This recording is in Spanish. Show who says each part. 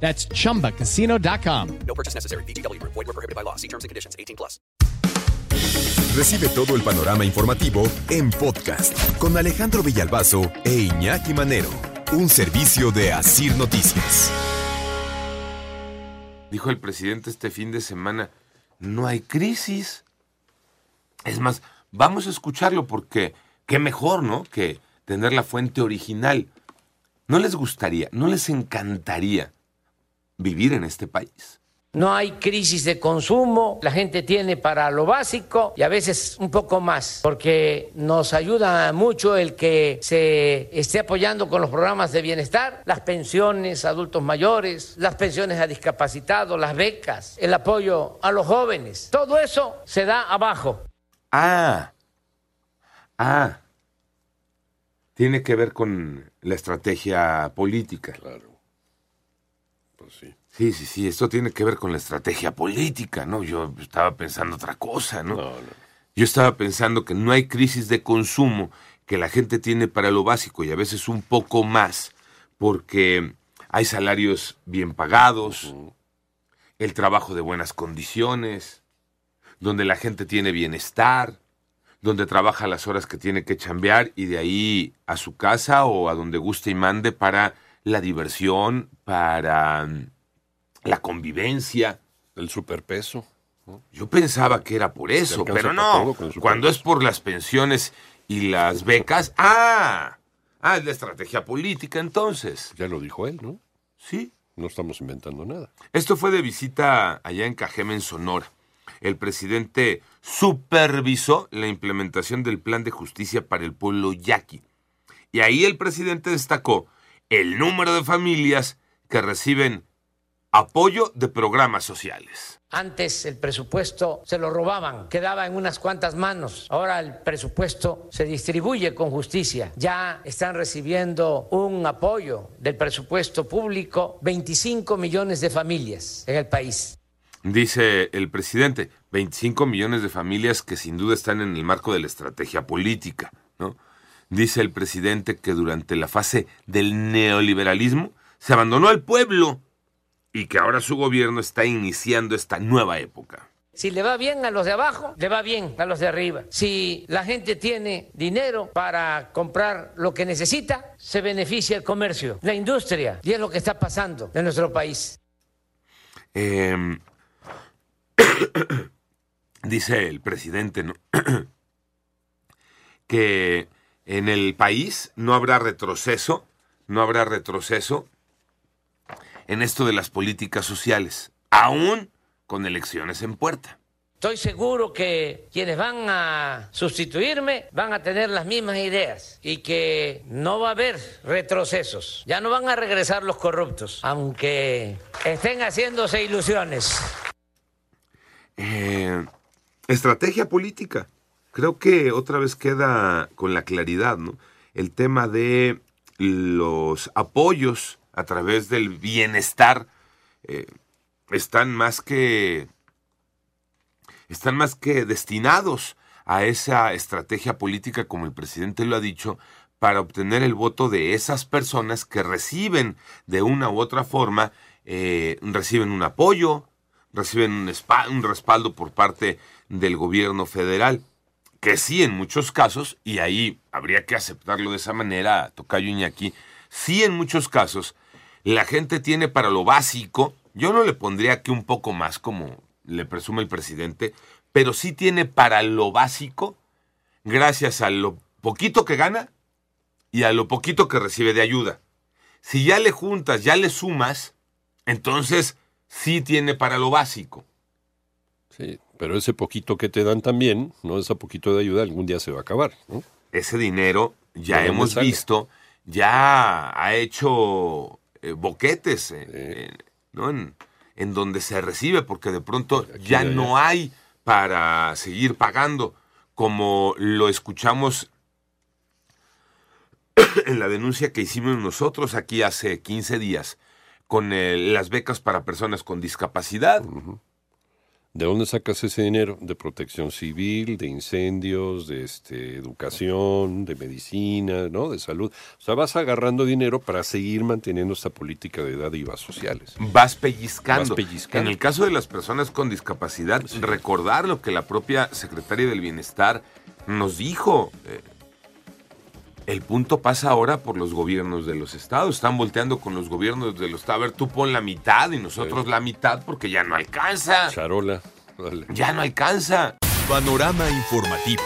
Speaker 1: That's chumbacasino.com.
Speaker 2: No purchase necessary. BGW. Void were prohibited by law. See terms and conditions. 18 plus.
Speaker 3: Recibe todo el panorama informativo en podcast con Alejandro Villalbazo e Iñaki Manero, un servicio de Asir Noticias.
Speaker 4: Dijo el presidente este fin de semana, no hay crisis. Es más, vamos a escucharlo porque qué mejor, ¿no? Que tener la fuente original. ¿No les gustaría, no les encantaría vivir en este país?
Speaker 5: No hay crisis de consumo, la gente tiene para lo básico y a veces un poco más, porque nos ayuda mucho el que se esté apoyando con los programas de bienestar, las pensiones a adultos mayores, las pensiones a discapacitados, las becas, el apoyo a los jóvenes. Todo eso se da abajo.
Speaker 4: Ah, ah, tiene que ver con la estrategia política.
Speaker 6: Claro. Pues sí.
Speaker 4: Sí, sí, sí, esto tiene que ver con la estrategia política, ¿no? Yo estaba pensando otra cosa, ¿no?
Speaker 6: No, no.
Speaker 4: Yo estaba pensando que no hay crisis de consumo, que la gente tiene para lo básico y a veces un poco más, porque hay salarios bien pagados, el trabajo de buenas condiciones, donde la gente tiene bienestar, donde trabaja las horas que tiene que chambear y de ahí a su casa o a donde guste y mande para la diversión, para mm, la convivencia.
Speaker 6: El superpeso.
Speaker 4: Yo pensaba que era por eso, pero no. Cuando es por las pensiones y las becas, ¡ah! Ah, es la estrategia política entonces.
Speaker 6: Ya lo dijo él, ¿no?
Speaker 4: Sí.
Speaker 6: No estamos inventando nada.
Speaker 4: Esto fue de visita allá en Cajeme, en Sonora. El presidente supervisó la implementación del plan de justicia para el pueblo yaqui. Y ahí el presidente destacó el número de familias que reciben apoyo de programas sociales.
Speaker 5: Antes el presupuesto se lo robaban, quedaba en unas cuantas manos. Ahora el presupuesto se distribuye con justicia. Ya están recibiendo un apoyo del presupuesto público 25 millones de familias en el país.
Speaker 4: Dice el presidente, 25 millones de familias que sin duda están en el marco de la estrategia política, ¿no? Dice el presidente que durante la fase del neoliberalismo se abandonó al pueblo y que ahora su gobierno está iniciando esta nueva época.
Speaker 5: Si le va bien a los de abajo, le va bien a los de arriba. Si la gente tiene dinero para comprar lo que necesita, se beneficia el comercio, la industria, y es lo que está pasando en nuestro país.
Speaker 4: Eh, dice el presidente ¿no? que en el país no habrá retroceso, no habrá retroceso en esto de las políticas sociales, aún con elecciones en puerta.
Speaker 5: Estoy seguro que quienes van a sustituirme van a tener las mismas ideas y que no va a haber retrocesos. Ya no van a regresar los corruptos, aunque estén haciéndose ilusiones.
Speaker 4: Eh, estrategia política. Creo que otra vez queda con la claridad, ¿no? El tema de los apoyos a través del bienestar eh, están más que están más que destinados a esa estrategia política, como el presidente lo ha dicho, para obtener el voto de esas personas que reciben de una u otra forma, eh, reciben un apoyo, reciben un, espa- un respaldo por parte del gobierno federal, que sí en muchos casos, y ahí habría que aceptarlo de esa manera, Tocayo Iñaki, sí en muchos casos, la gente tiene para lo básico, yo no le pondría que un poco más como le presume el presidente, pero sí tiene para lo básico, gracias a lo poquito que gana y a lo poquito que recibe de ayuda. Si ya le juntas, ya le sumas, entonces sí tiene para lo básico.
Speaker 6: Sí, pero ese poquito que te dan también, no ese poquito de ayuda, algún día se va a acabar, ¿no?
Speaker 4: Ese dinero ya
Speaker 6: ¿De dónde
Speaker 4: hemos
Speaker 6: sale?
Speaker 4: visto, ya ha hecho eh, boquetes eh, ¿no? en, en donde se recibe, porque de pronto
Speaker 6: Aquí
Speaker 4: ya no hay para seguir pagando, como lo escuchamos en la denuncia que hicimos nosotros aquí hace 15 días con eh, las becas para personas con discapacidad.
Speaker 6: ¿De dónde sacas ese dinero? De protección civil, de incendios, de este, educación, de medicina, ¿no? De salud. O sea, vas agarrando dinero para seguir manteniendo esta política de dádivas sociales.
Speaker 4: Vas pellizcando.
Speaker 6: Vas pellizcando.
Speaker 4: En el caso de las personas con discapacidad, recordar lo que la propia secretaria del Bienestar nos dijo. eh, el punto pasa ahora por los gobiernos de los estados. Están volteando con los gobiernos de los estados. A ver, tú pon la mitad y nosotros la mitad porque ya no alcanza.
Speaker 6: Charola. Dale.
Speaker 4: Ya no alcanza.
Speaker 3: Panorama informativo.